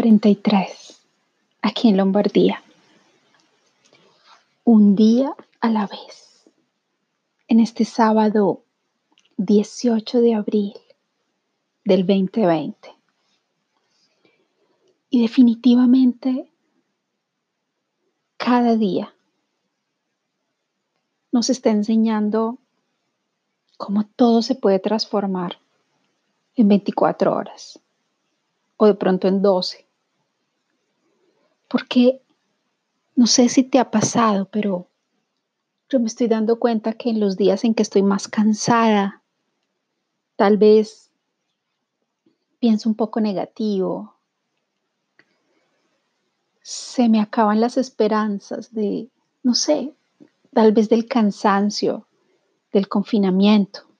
Cuarentena, día 43, aquí en Lombardía. Un día a la vez. En este sábado 18 de abril del 2020. Y definitivamente cada día nos está enseñando cómo todo se puede transformar en 24 horas o de pronto en 12. Porque no sé si te ha pasado, pero yo me estoy dando cuenta que en los días en que estoy más cansada, tal vez pienso un poco negativo, se me acaban las esperanzas de, no sé, tal vez del cansancio, del confinamiento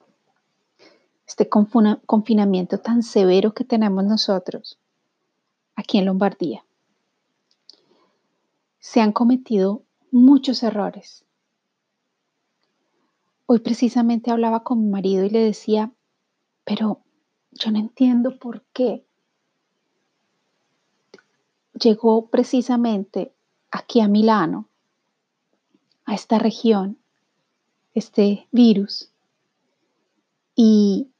este confinamiento tan severo que tenemos nosotros aquí en Lombardía. Se han cometido muchos errores. Hoy precisamente hablaba con mi marido y le decía, pero yo no entiendo por qué llegó precisamente aquí a Milano, a esta región, este virus, y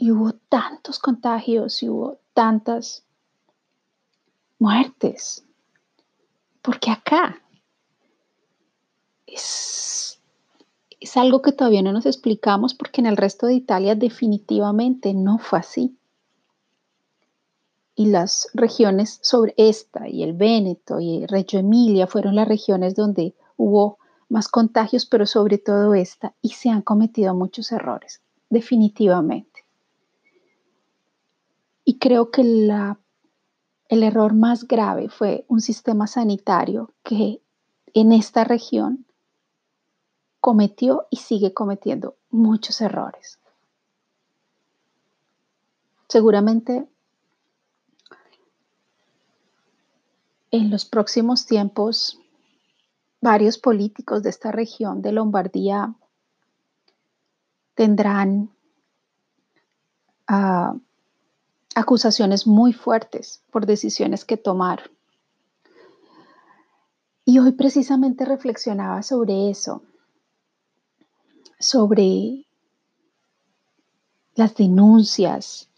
y hubo tantos contagios y hubo tantas muertes. Porque acá es, es algo que todavía no nos explicamos porque en el resto de Italia definitivamente no fue así. Y las regiones sobre esta y el Véneto y Reggio Emilia fueron las regiones donde hubo más contagios, pero sobre todo esta, y se han cometido muchos errores, definitivamente. Y creo que el error más grave fue un sistema sanitario que en esta región cometió y sigue cometiendo muchos errores. Seguramente en los próximos tiempos varios políticos de esta región de Lombardía tendrán uh, acusaciones muy fuertes por decisiones que tomar. Y hoy precisamente reflexionaba sobre eso, sobre las denuncias,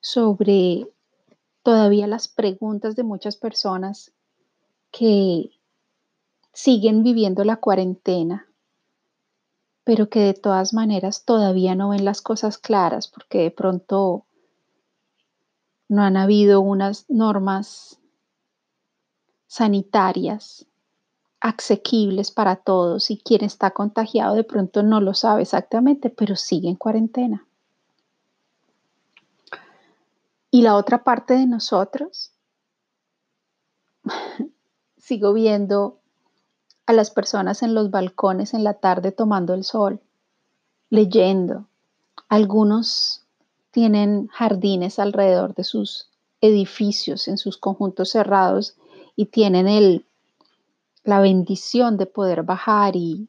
sobre todavía las preguntas de muchas personas que siguen viviendo la cuarentena, pero que de todas maneras todavía no ven las cosas claras porque de pronto no han habido unas normas sanitarias asequibles para todos y quien está contagiado de pronto no lo sabe exactamente, pero sigue en cuarentena. Y la otra parte de nosotros, sigo viendo a las personas en los balcones en la tarde tomando el sol, leyendo, algunos tienen jardines alrededor de sus edificios, en sus conjuntos cerrados y tienen el, la bendición de poder bajar y,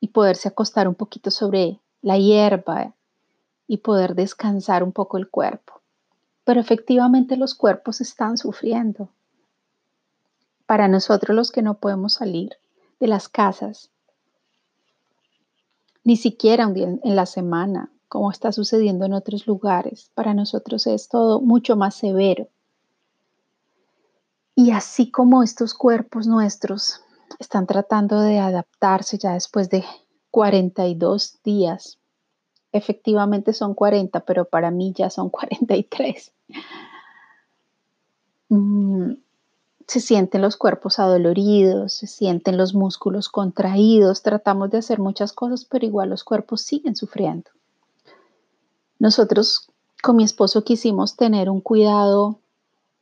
y poderse acostar un poquito sobre la hierba y poder descansar un poco el cuerpo. Pero efectivamente los cuerpos están sufriendo. Para nosotros los que no podemos salir de las casas, ni siquiera un día en la semana, como está sucediendo en otros lugares. Para nosotros es todo mucho más severo. Y así como estos cuerpos nuestros están tratando de adaptarse ya después de 42 días, efectivamente son 40, pero para mí ya son 43. Mm, se sienten los cuerpos adoloridos, se sienten los músculos contraídos, tratamos de hacer muchas cosas, pero igual los cuerpos siguen sufriendo. Nosotros con mi esposo quisimos tener un cuidado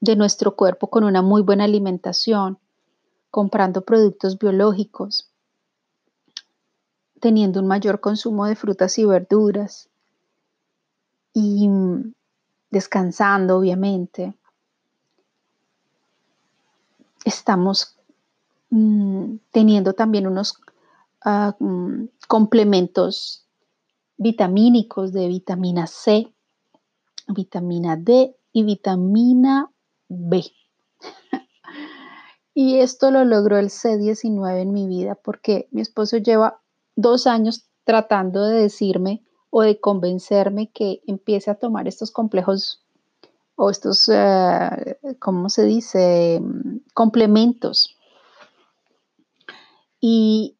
de nuestro cuerpo con una muy buena alimentación, comprando productos biológicos, teniendo un mayor consumo de frutas y verduras y descansando, obviamente. Estamos mm, teniendo también unos ah, mm, complementos vitamínicos de vitamina C vitamina D y vitamina B. y esto lo logró el C19 en mi vida porque mi esposo lleva dos años tratando de decirme o de convencerme que empiece a tomar estos complejos o estos, eh, ¿cómo se dice? Complementos. Y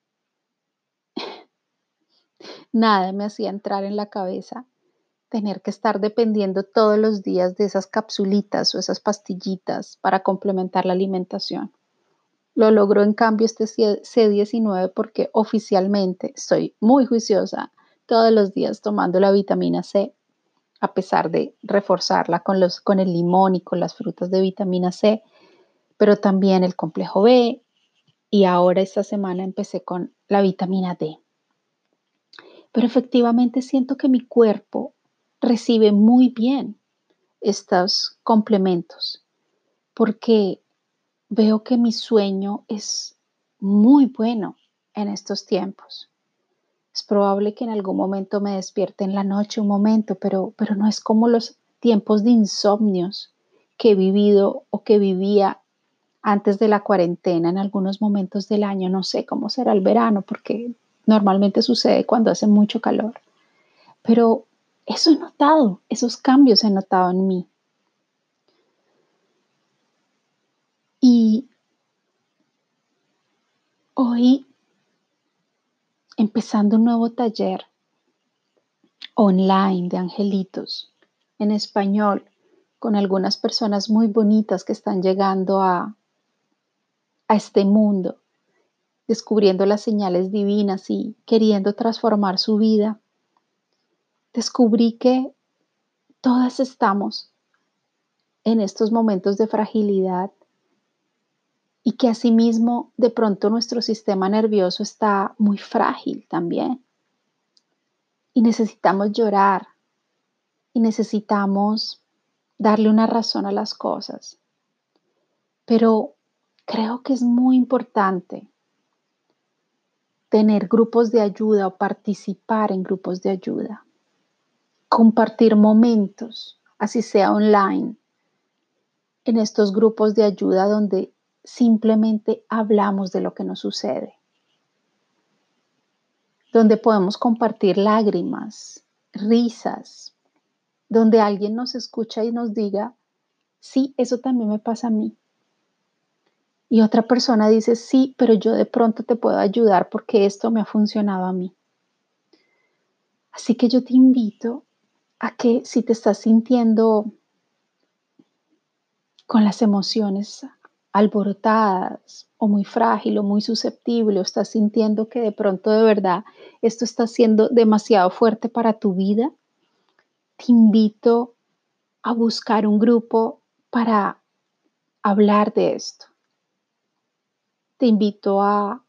nada me hacía entrar en la cabeza tener que estar dependiendo todos los días de esas capsulitas o esas pastillitas para complementar la alimentación. Lo logró en cambio este C19 porque oficialmente estoy muy juiciosa todos los días tomando la vitamina C, a pesar de reforzarla con, los, con el limón y con las frutas de vitamina C, pero también el complejo B y ahora esta semana empecé con la vitamina D. Pero efectivamente siento que mi cuerpo recibe muy bien estos complementos porque veo que mi sueño es muy bueno en estos tiempos. Es probable que en algún momento me despierte en la noche un momento, pero, pero no es como los tiempos de insomnios que he vivido o que vivía antes de la cuarentena en algunos momentos del año. No sé cómo será el verano porque normalmente sucede cuando hace mucho calor. Pero eso he notado, esos cambios he notado en mí. Y hoy, empezando un nuevo taller online de angelitos en español, con algunas personas muy bonitas que están llegando a, a este mundo, descubriendo las señales divinas y queriendo transformar su vida descubrí que todas estamos en estos momentos de fragilidad y que asimismo de pronto nuestro sistema nervioso está muy frágil también. Y necesitamos llorar y necesitamos darle una razón a las cosas. Pero creo que es muy importante tener grupos de ayuda o participar en grupos de ayuda compartir momentos, así sea online, en estos grupos de ayuda donde simplemente hablamos de lo que nos sucede, donde podemos compartir lágrimas, risas, donde alguien nos escucha y nos diga, sí, eso también me pasa a mí. Y otra persona dice, sí, pero yo de pronto te puedo ayudar porque esto me ha funcionado a mí. Así que yo te invito a que si te estás sintiendo con las emociones alborotadas o muy frágil o muy susceptible o estás sintiendo que de pronto de verdad esto está siendo demasiado fuerte para tu vida, te invito a buscar un grupo para hablar de esto. Te invito a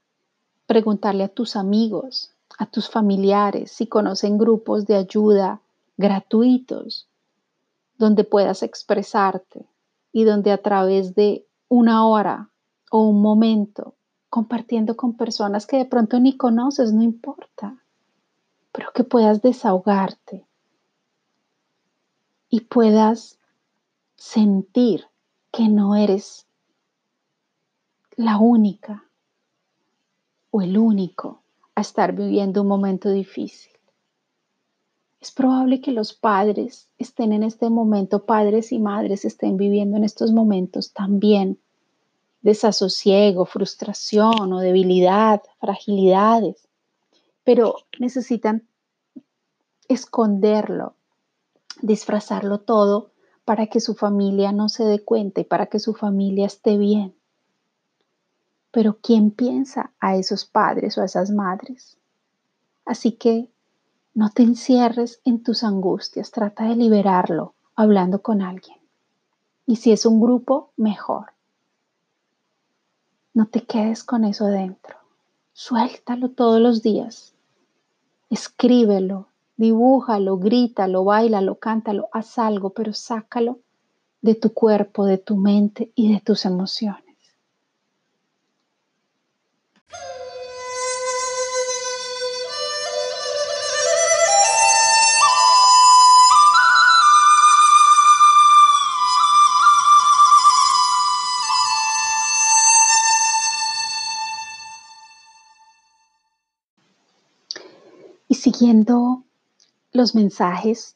preguntarle a tus amigos, a tus familiares, si conocen grupos de ayuda gratuitos donde puedas expresarte y donde a través de una hora o un momento compartiendo con personas que de pronto ni conoces, no importa, pero que puedas desahogarte y puedas sentir que no eres la única o el único a estar viviendo un momento difícil. Es probable que los padres estén en este momento, padres y madres estén viviendo en estos momentos también desasosiego, frustración o debilidad, fragilidades, pero necesitan esconderlo, disfrazarlo todo para que su familia no se dé cuenta y para que su familia esté bien. Pero ¿quién piensa a esos padres o a esas madres? Así que no te encierres en tus angustias, trata de liberarlo hablando con alguien. Y si es un grupo, mejor. No te quedes con eso dentro. Suéltalo todos los días. Escríbelo, dibújalo, grítalo, bailalo, cántalo, haz algo, pero sácalo de tu cuerpo, de tu mente y de tus emociones. Siguiendo los mensajes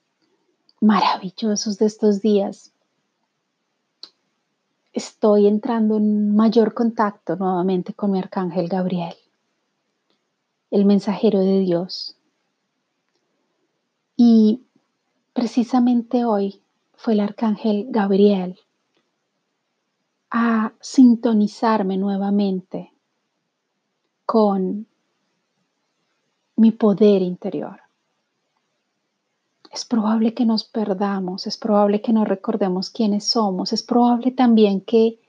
maravillosos de estos días, estoy entrando en mayor contacto nuevamente con mi arcángel Gabriel, el mensajero de Dios. Y precisamente hoy fue el arcángel Gabriel a sintonizarme nuevamente con mi poder interior. Es probable que nos perdamos, es probable que no recordemos quiénes somos, es probable también que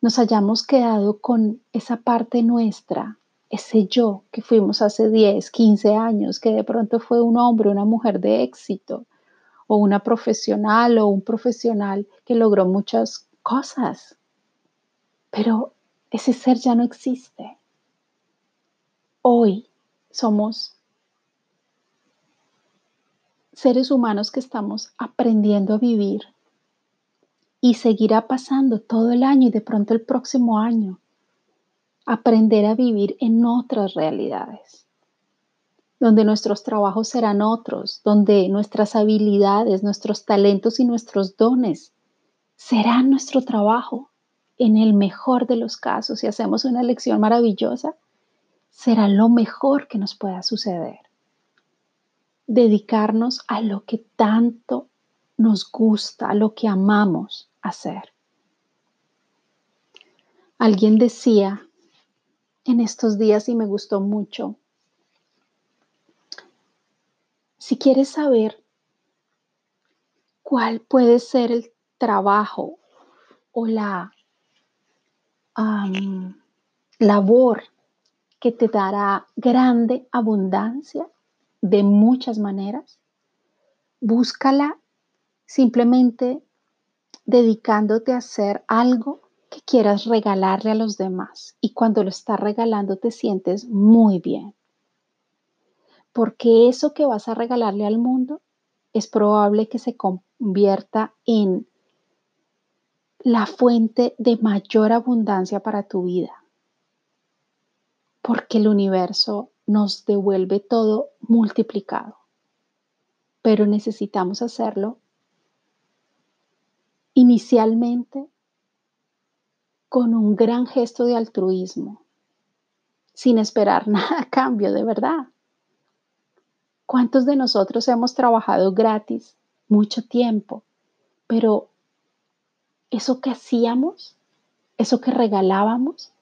nos hayamos quedado con esa parte nuestra, ese yo que fuimos hace 10, 15 años, que de pronto fue un hombre, una mujer de éxito, o una profesional o un profesional que logró muchas cosas. Pero ese ser ya no existe. Hoy somos seres humanos que estamos aprendiendo a vivir y seguirá pasando todo el año y de pronto el próximo año. Aprender a vivir en otras realidades, donde nuestros trabajos serán otros, donde nuestras habilidades, nuestros talentos y nuestros dones serán nuestro trabajo. En el mejor de los casos, si hacemos una elección maravillosa, será lo mejor que nos pueda suceder dedicarnos a lo que tanto nos gusta, a lo que amamos hacer. Alguien decía en estos días y me gustó mucho, si quieres saber cuál puede ser el trabajo o la labor que te dará grande abundancia, de muchas maneras. Búscala simplemente dedicándote a hacer algo que quieras regalarle a los demás. Y cuando lo estás regalando te sientes muy bien. Porque eso que vas a regalarle al mundo es probable que se convierta en la fuente de mayor abundancia para tu vida. Porque el universo nos devuelve todo multiplicado. Pero necesitamos hacerlo inicialmente con un gran gesto de altruismo, sin esperar nada a cambio, de verdad. ¿Cuántos de nosotros hemos trabajado gratis mucho tiempo, pero eso que hacíamos, eso que regalábamos,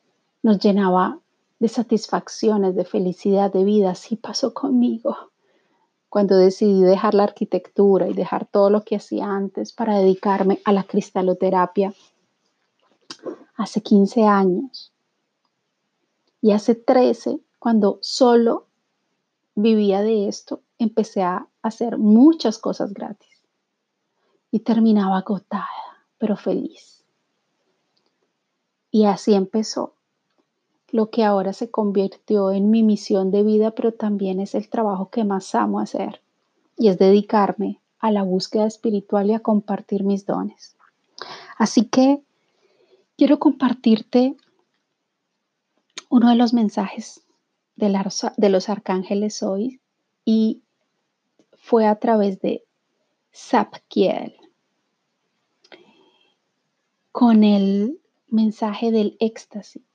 nos llenaba de satisfacciones, de felicidad, de vida. Así pasó conmigo cuando decidí dejar la arquitectura y dejar todo lo que hacía antes para dedicarme a la cristaloterapia hace 15 años. Y hace 13, cuando solo vivía de esto, empecé a hacer muchas cosas gratis. Y terminaba agotada, pero feliz. Y así empezó lo que ahora se convirtió en mi misión de vida, pero también es el trabajo que más amo hacer y es dedicarme a la búsqueda espiritual y a compartir mis dones. Así que quiero compartirte uno de los mensajes de, los arcángeles hoy y fue a través de Zapkiel con el mensaje del éxtasis.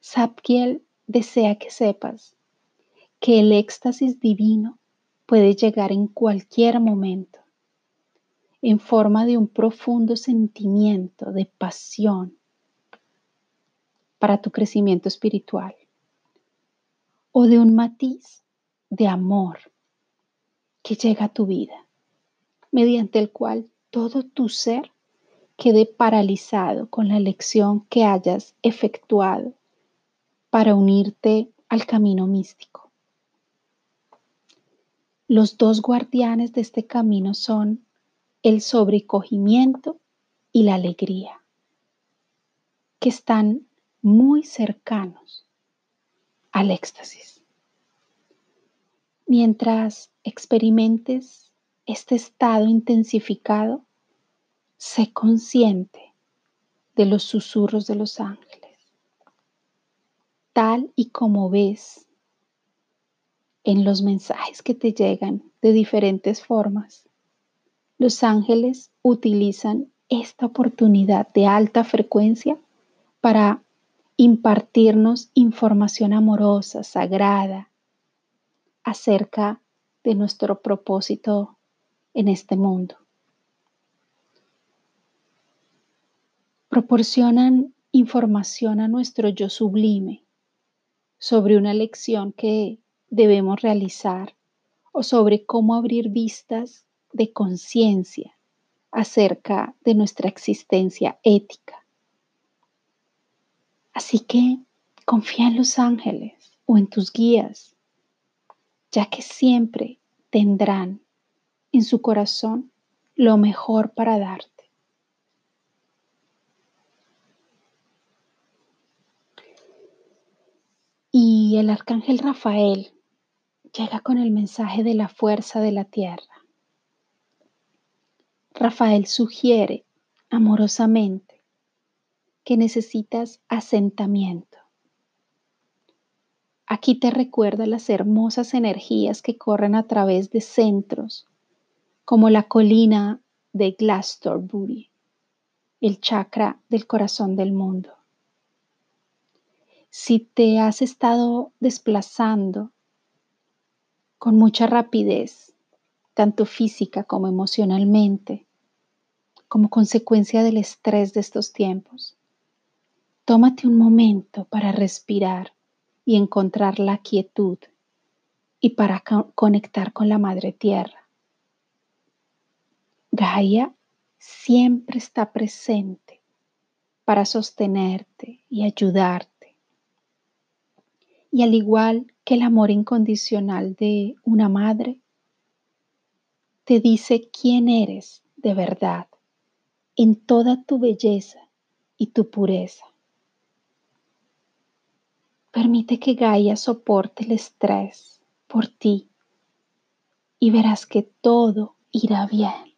Sapkiel desea que sepas que el éxtasis divino puede llegar en cualquier momento, en forma de un profundo sentimiento de pasión para tu crecimiento espiritual o de un matiz de amor que llega a tu vida, mediante el cual todo tu ser quede paralizado con la lección que hayas efectuado para unirte al camino místico. Los dos guardianes de este camino son el sobrecogimiento y la alegría, que están muy cercanos al éxtasis. Mientras experimentes este estado intensificado, sé consciente de los susurros de los ángeles tal y como ves en los mensajes que te llegan de diferentes formas. Los ángeles utilizan esta oportunidad de alta frecuencia para impartirnos información amorosa, sagrada, acerca de nuestro propósito en este mundo. Proporcionan información a nuestro yo sublime sobre una lección que debemos realizar o sobre cómo abrir vistas de conciencia acerca de nuestra existencia ética. Así que confía en los ángeles o en tus guías, ya que siempre tendrán en su corazón lo mejor para darte. Y el arcángel Rafael llega con el mensaje de la fuerza de la tierra. Rafael sugiere amorosamente que necesitas asentamiento. Aquí te recuerda las hermosas energías que corren a través de centros como la colina de Glastonbury, el chakra del corazón del mundo. Si te has estado desplazando con mucha rapidez, tanto física como emocionalmente, como consecuencia del estrés de estos tiempos. Tómate un momento para respirar y encontrar la quietud y para conectar con la Madre Tierra. Gaia siempre está presente para sostenerte y ayudarte. Y al igual que el amor incondicional de una madre, te dice quién eres de verdad en toda tu belleza y tu pureza. Permite que Gaia soporte el estrés por ti y verás que todo irá bien.